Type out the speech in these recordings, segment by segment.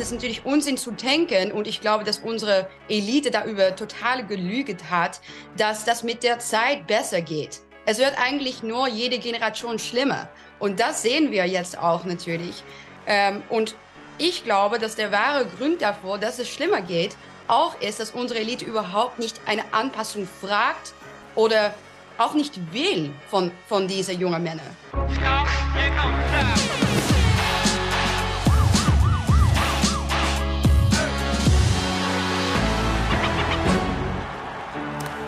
es ist natürlich Unsinn zu denken und ich glaube, dass unsere Elite darüber total gelügt hat, dass das mit der Zeit besser geht. Es wird eigentlich nur jede Generation schlimmer und das sehen wir jetzt auch natürlich. Ähm, und ich glaube, dass der wahre Grund davor, dass es schlimmer geht, auch ist, dass unsere Elite überhaupt nicht eine Anpassung fragt oder auch nicht will von, von diesen jungen Männern.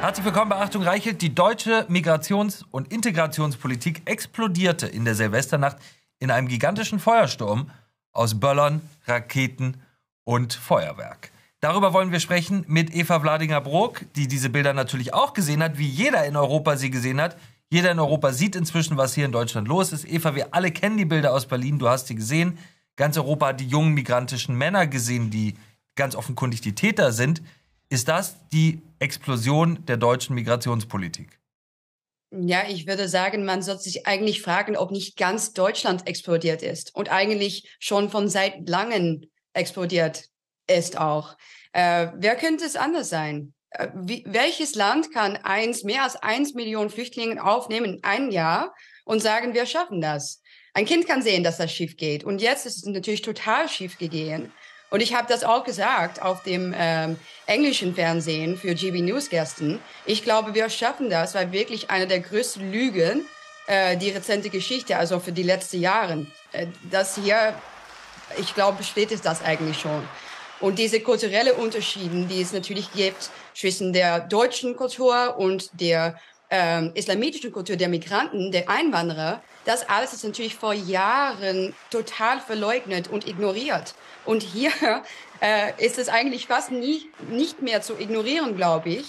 Herzlich willkommen bei Achtung Reichelt. Die deutsche Migrations- und Integrationspolitik explodierte in der Silvesternacht in einem gigantischen Feuersturm aus Böllern, Raketen und Feuerwerk. Darüber wollen wir sprechen mit Eva Wladinger-Brock, die diese Bilder natürlich auch gesehen hat, wie jeder in Europa sie gesehen hat. Jeder in Europa sieht inzwischen, was hier in Deutschland los ist. Eva, wir alle kennen die Bilder aus Berlin, du hast sie gesehen. Ganz Europa hat die jungen migrantischen Männer gesehen, die ganz offenkundig die Täter sind. Ist das die Explosion der deutschen Migrationspolitik? Ja, ich würde sagen, man sollte sich eigentlich fragen, ob nicht ganz Deutschland explodiert ist und eigentlich schon von seit langem explodiert ist auch. Äh, wer könnte es anders sein? Äh, wie, welches Land kann eins, mehr als eins Million Flüchtlinge aufnehmen in einem Jahr und sagen, wir schaffen das? Ein Kind kann sehen, dass das schief geht. Und jetzt ist es natürlich total schief gegangen. Und ich habe das auch gesagt auf dem ähm, englischen Fernsehen für GB News gestern. Ich glaube, wir schaffen das, weil wirklich eine der größten Lügen äh, die rezente Geschichte, also für die letzten Jahre, äh, das hier, ich glaube, es das eigentlich schon. Und diese kulturelle Unterschiede, die es natürlich gibt zwischen der deutschen Kultur und der ähm, islamitischen Kultur der Migranten, der Einwanderer, das alles ist natürlich vor Jahren total verleugnet und ignoriert. Und hier äh, ist es eigentlich fast nie, nicht mehr zu ignorieren, glaube ich.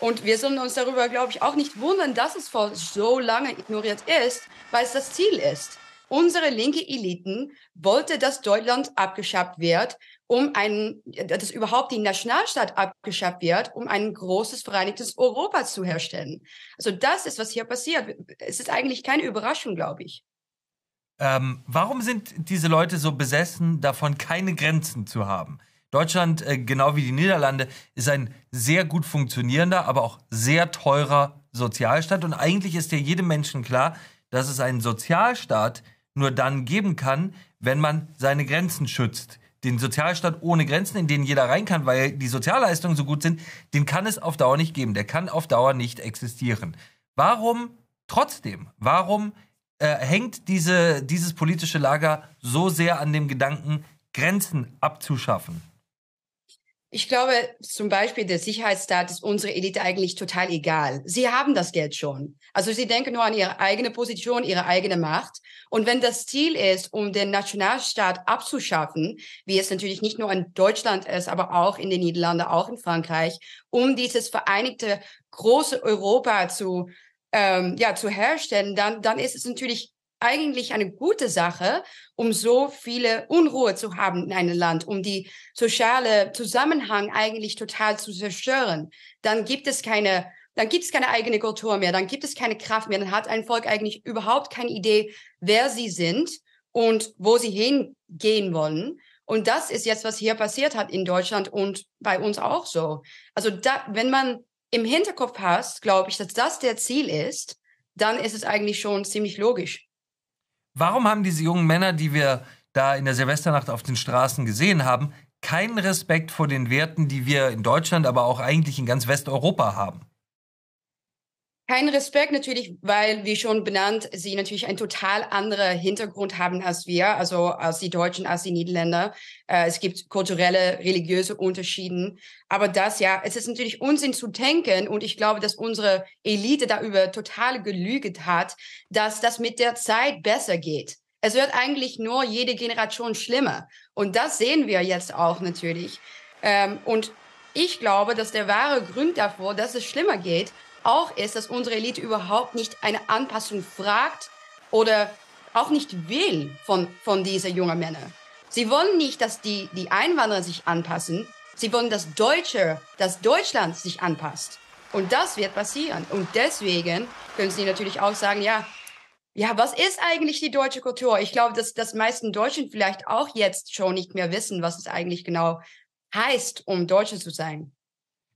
Und wir sollen uns darüber, glaube ich, auch nicht wundern, dass es vor so lange ignoriert ist, weil es das Ziel ist. Unsere linke Eliten wollte, dass Deutschland abgeschafft wird, um ein, dass überhaupt die Nationalstaat abgeschafft wird, um ein großes vereinigtes Europa zu herstellen. Also das ist, was hier passiert. Es ist eigentlich keine Überraschung, glaube ich. Ähm, warum sind diese Leute so besessen, davon keine Grenzen zu haben? Deutschland, äh, genau wie die Niederlande, ist ein sehr gut funktionierender, aber auch sehr teurer Sozialstaat. Und eigentlich ist ja jedem Menschen klar, dass es einen Sozialstaat nur dann geben kann, wenn man seine Grenzen schützt den Sozialstaat ohne Grenzen, in den jeder rein kann, weil die Sozialleistungen so gut sind, den kann es auf Dauer nicht geben. Der kann auf Dauer nicht existieren. Warum trotzdem? Warum äh, hängt diese, dieses politische Lager so sehr an dem Gedanken, Grenzen abzuschaffen? Ich glaube, zum Beispiel der Sicherheitsstaat ist unserer Elite eigentlich total egal. Sie haben das Geld schon. Also sie denken nur an ihre eigene Position, ihre eigene Macht. Und wenn das Ziel ist, um den Nationalstaat abzuschaffen, wie es natürlich nicht nur in Deutschland ist, aber auch in den Niederlanden, auch in Frankreich, um dieses vereinigte große Europa zu ähm, ja zu herstellen, dann dann ist es natürlich eigentlich eine gute Sache, um so viele Unruhe zu haben in einem Land, um die soziale Zusammenhang eigentlich total zu zerstören. Dann gibt es keine, dann gibt es keine eigene Kultur mehr, dann gibt es keine Kraft mehr, dann hat ein Volk eigentlich überhaupt keine Idee, wer sie sind und wo sie hingehen wollen. Und das ist jetzt, was hier passiert hat in Deutschland und bei uns auch so. Also da, wenn man im Hinterkopf hast, glaube ich, dass das der Ziel ist, dann ist es eigentlich schon ziemlich logisch. Warum haben diese jungen Männer, die wir da in der Silvesternacht auf den Straßen gesehen haben, keinen Respekt vor den Werten, die wir in Deutschland, aber auch eigentlich in ganz Westeuropa haben? Kein Respekt natürlich, weil, wie schon benannt, sie natürlich einen total anderen Hintergrund haben als wir, also als die Deutschen, als die Niederländer. Äh, es gibt kulturelle, religiöse Unterschiede. Aber das, ja, es ist natürlich Unsinn zu denken und ich glaube, dass unsere Elite darüber total gelügt hat, dass das mit der Zeit besser geht. Es wird eigentlich nur jede Generation schlimmer. Und das sehen wir jetzt auch natürlich. Ähm, und ich glaube, dass der wahre Grund davor, dass es schlimmer geht, auch ist, dass unsere Elite überhaupt nicht eine Anpassung fragt oder auch nicht will von, von diesen jungen Männern. Sie wollen nicht, dass die, die Einwanderer sich anpassen. Sie wollen, dass Deutsche, dass Deutschland sich anpasst. Und das wird passieren. Und deswegen können Sie natürlich auch sagen, ja, ja, was ist eigentlich die deutsche Kultur? Ich glaube, dass das meisten Deutschen vielleicht auch jetzt schon nicht mehr wissen, was es eigentlich genau heißt, um Deutsche zu sein.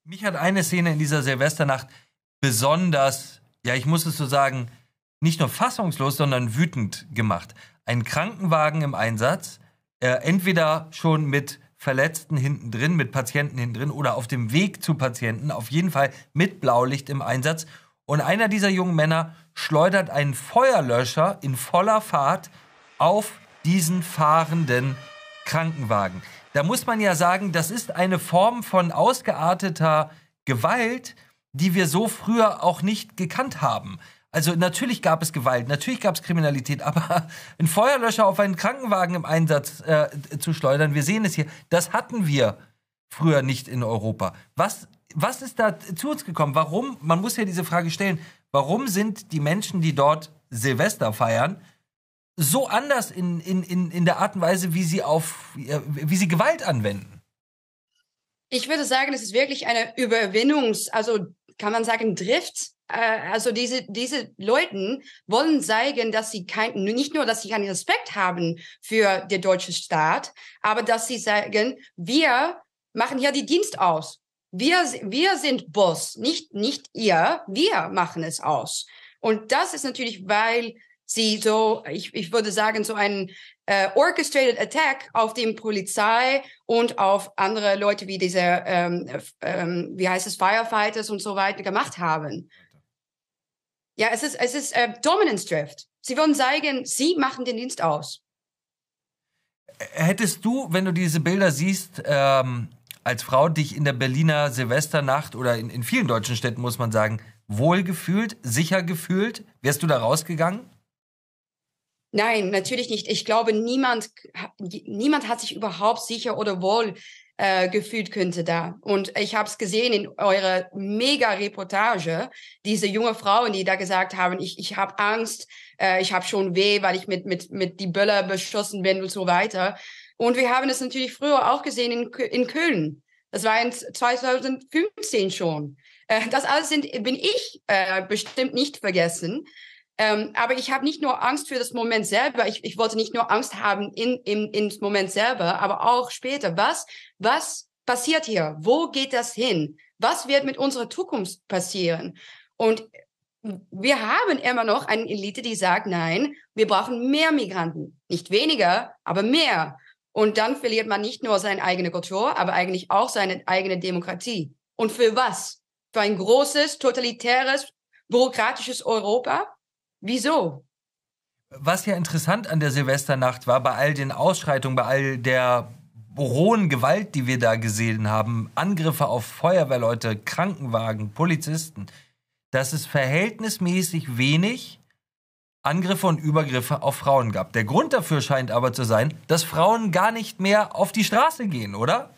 Mich hat eine Szene in dieser Silvesternacht besonders, ja, ich muss es so sagen, nicht nur fassungslos, sondern wütend gemacht. Ein Krankenwagen im Einsatz, äh, entweder schon mit Verletzten hinten drin, mit Patienten hinten drin oder auf dem Weg zu Patienten, auf jeden Fall mit Blaulicht im Einsatz. Und einer dieser jungen Männer schleudert einen Feuerlöscher in voller Fahrt auf diesen fahrenden Krankenwagen. Da muss man ja sagen, das ist eine Form von ausgearteter Gewalt, die wir so früher auch nicht gekannt haben. Also natürlich gab es Gewalt, natürlich gab es Kriminalität, aber ein Feuerlöscher auf einen Krankenwagen im Einsatz äh, zu schleudern, wir sehen es hier, das hatten wir früher nicht in Europa. Was, was ist da zu uns gekommen? Warum, man muss ja diese Frage stellen, warum sind die Menschen, die dort Silvester feiern, so anders in, in, in, in der Art und Weise, wie sie auf, wie sie Gewalt anwenden? Ich würde sagen, es ist wirklich eine Überwinnungs-, also kann man sagen, Drift äh, also diese, diese Leuten wollen zeigen, dass sie kein, nicht nur, dass sie keinen Respekt haben für den deutschen Staat, aber dass sie sagen, wir machen hier die Dienst aus. Wir, wir sind Boss, nicht, nicht ihr, wir machen es aus. Und das ist natürlich, weil sie so, ich, ich würde sagen, so einen äh, orchestrated Attack auf die Polizei und auf andere Leute wie diese, ähm, ähm, wie heißt es, Firefighters und so weiter gemacht haben. Ja, es ist, es ist äh, Dominance Drift. Sie wollen zeigen, sie machen den Dienst aus. Hättest du, wenn du diese Bilder siehst, ähm, als Frau dich in der Berliner Silvesternacht oder in, in vielen deutschen Städten, muss man sagen, wohl gefühlt, sicher gefühlt? Wärst du da rausgegangen? Nein, natürlich nicht. Ich glaube, niemand, niemand hat sich überhaupt sicher oder wohl äh, gefühlt könnte da. Und ich habe es gesehen in eurer Mega-Reportage, diese junge Frauen, die da gesagt haben, ich, ich habe Angst, äh, ich habe schon weh, weil ich mit, mit, mit die Böller beschossen bin und so weiter. Und wir haben es natürlich früher auch gesehen in, in Köln. Das war in 2015 schon. Äh, das alles sind, bin ich äh, bestimmt nicht vergessen. Ähm, aber ich habe nicht nur Angst für das Moment selber. Ich, ich wollte nicht nur Angst haben in, in, ins Moment selber, aber auch später. Was, was passiert hier? Wo geht das hin? Was wird mit unserer Zukunft passieren? Und wir haben immer noch eine Elite, die sagt, nein, wir brauchen mehr Migranten. Nicht weniger, aber mehr. Und dann verliert man nicht nur seine eigene Kultur, aber eigentlich auch seine eigene Demokratie. Und für was? Für ein großes, totalitäres, bürokratisches Europa? Wieso? Was ja interessant an der Silvesternacht war, bei all den Ausschreitungen, bei all der rohen Gewalt, die wir da gesehen haben, Angriffe auf Feuerwehrleute, Krankenwagen, Polizisten, dass es verhältnismäßig wenig Angriffe und Übergriffe auf Frauen gab. Der Grund dafür scheint aber zu sein, dass Frauen gar nicht mehr auf die Straße gehen, oder?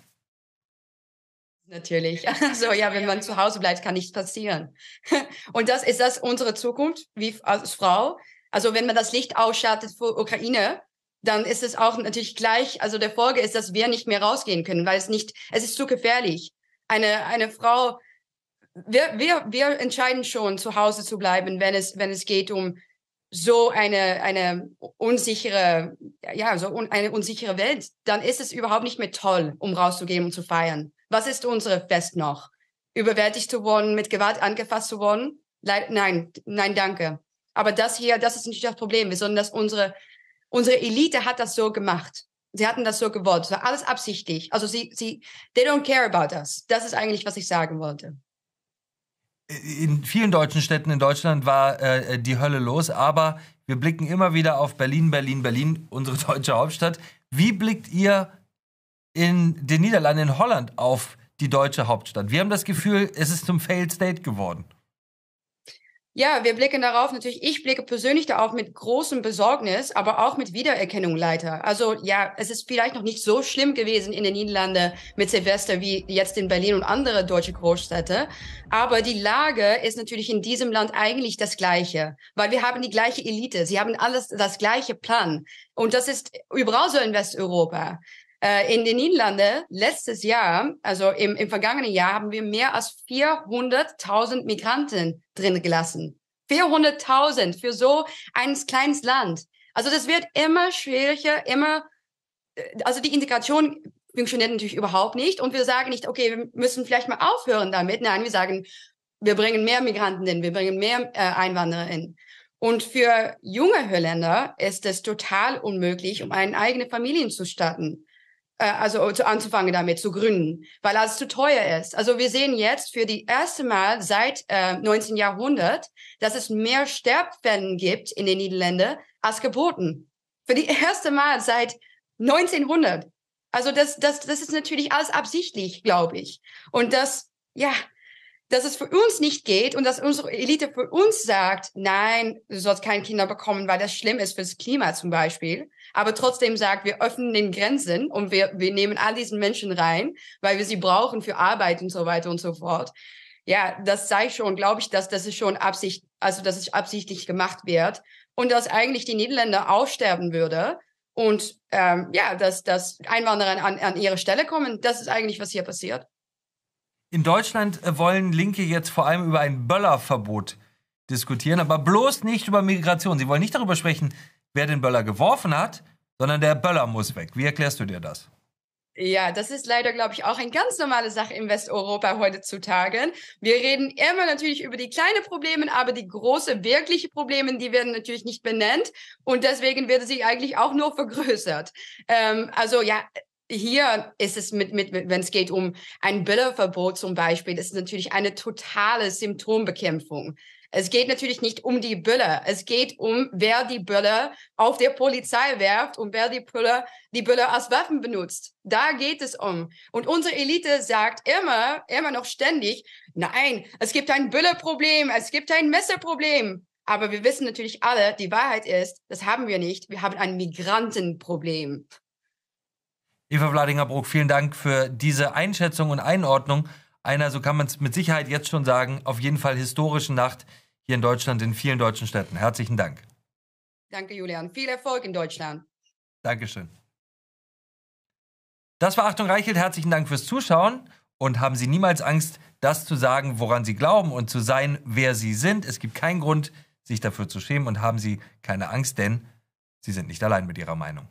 Natürlich. Also ja, wenn man zu Hause bleibt, kann nichts passieren. Und das ist das unsere Zukunft wie als Frau. Also wenn man das Licht ausschaltet für Ukraine, dann ist es auch natürlich gleich, also der Folge ist, dass wir nicht mehr rausgehen können, weil es nicht, es ist zu gefährlich. Eine, eine Frau, wir, wir, wir entscheiden schon, zu Hause zu bleiben, wenn es, wenn es geht um so eine, eine unsichere, ja, so un, eine unsichere Welt, dann ist es überhaupt nicht mehr toll, um rauszugehen und zu feiern. Was ist unsere Fest noch? Überwältigt zu worden, mit Gewalt angefasst zu worden? Nein, nein, danke. Aber das hier, das ist nicht das Problem, sondern dass unsere, unsere Elite hat das so gemacht. Sie hatten das so gewollt. Es war alles absichtlich. Also sie, sie, they don't care about us. Das ist eigentlich, was ich sagen wollte. In vielen deutschen Städten in Deutschland war äh, die Hölle los, aber wir blicken immer wieder auf Berlin, Berlin, Berlin, unsere deutsche Hauptstadt. Wie blickt ihr in den Niederlanden, in Holland auf die deutsche Hauptstadt. Wir haben das Gefühl, es ist zum Failed State geworden. Ja, wir blicken darauf natürlich, ich blicke persönlich darauf mit großem Besorgnis, aber auch mit Wiedererkennung leider. Also ja, es ist vielleicht noch nicht so schlimm gewesen in den Niederlanden mit Silvester wie jetzt in Berlin und andere deutsche Großstädte. Aber die Lage ist natürlich in diesem Land eigentlich das Gleiche, weil wir haben die gleiche Elite. Sie haben alles das gleiche Plan. Und das ist überall so in Westeuropa. Äh, in den Niederlanden letztes Jahr, also im, im vergangenen Jahr, haben wir mehr als 400.000 Migranten drin gelassen. 400.000 für so ein kleines Land. Also das wird immer schwieriger, immer, äh, also die Integration funktioniert natürlich überhaupt nicht. Und wir sagen nicht, okay, wir müssen vielleicht mal aufhören damit. Nein, wir sagen, wir bringen mehr Migranten in, wir bringen mehr äh, Einwanderer in. Und für junge Holländer ist es total unmöglich, um eine eigene Familie zu starten. Äh, also zu, anzufangen damit, zu gründen, weil alles zu teuer ist. Also wir sehen jetzt für die erste Mal seit äh, 19. Jahrhundert, dass es mehr Sterbfällen gibt in den Niederlanden als geboten. Für die erste Mal seit 1900. Also das, das, das ist natürlich alles absichtlich, glaube ich. Und das, ja, dass es für uns nicht geht und dass unsere Elite für uns sagt, nein, du sollst keine Kinder bekommen, weil das schlimm ist fürs Klima zum Beispiel. Aber trotzdem sagt, wir öffnen den Grenzen und wir, wir nehmen all diesen Menschen rein, weil wir sie brauchen für Arbeit und so weiter und so fort. Ja, das sei schon, glaube ich, dass das ist schon Absicht, also dass es absichtlich gemacht wird und dass eigentlich die Niederländer aussterben würde und ähm, ja, dass, dass Einwanderer an, an ihre Stelle kommen. Das ist eigentlich, was hier passiert. In Deutschland äh, wollen Linke jetzt vor allem über ein Böllerverbot diskutieren, aber bloß nicht über Migration. Sie wollen nicht darüber sprechen, wer den Böller geworfen hat, sondern der Böller muss weg. Wie erklärst du dir das? Ja, das ist leider, glaube ich, auch eine ganz normale Sache in Westeuropa heutzutage. Wir reden immer natürlich über die kleinen Probleme, aber die große, wirkliche Probleme, die werden natürlich nicht benannt und deswegen werden sie eigentlich auch nur vergrößert. Ähm, also ja, hier ist es mit, mit, wenn es geht um ein Bilderverbot zum Beispiel, das ist natürlich eine totale Symptombekämpfung. Es geht natürlich nicht um die Böller. Es geht um, wer die Böller auf der Polizei werft und wer die Böller, die Böller als Waffen benutzt. Da geht es um. Und unsere Elite sagt immer, immer noch ständig, nein, es gibt ein Böllerproblem, es gibt ein Messerproblem. Aber wir wissen natürlich alle, die Wahrheit ist, das haben wir nicht. Wir haben ein Migrantenproblem. Eva Vladinger-Bruck, vielen Dank für diese Einschätzung und Einordnung einer, so kann man es mit Sicherheit jetzt schon sagen, auf jeden Fall historischen Nacht hier in Deutschland, in vielen deutschen Städten. Herzlichen Dank. Danke, Julian. Viel Erfolg in Deutschland. Dankeschön. Das war Achtung Reichelt. Herzlichen Dank fürs Zuschauen und haben Sie niemals Angst, das zu sagen, woran Sie glauben und zu sein, wer Sie sind. Es gibt keinen Grund, sich dafür zu schämen und haben Sie keine Angst, denn Sie sind nicht allein mit Ihrer Meinung.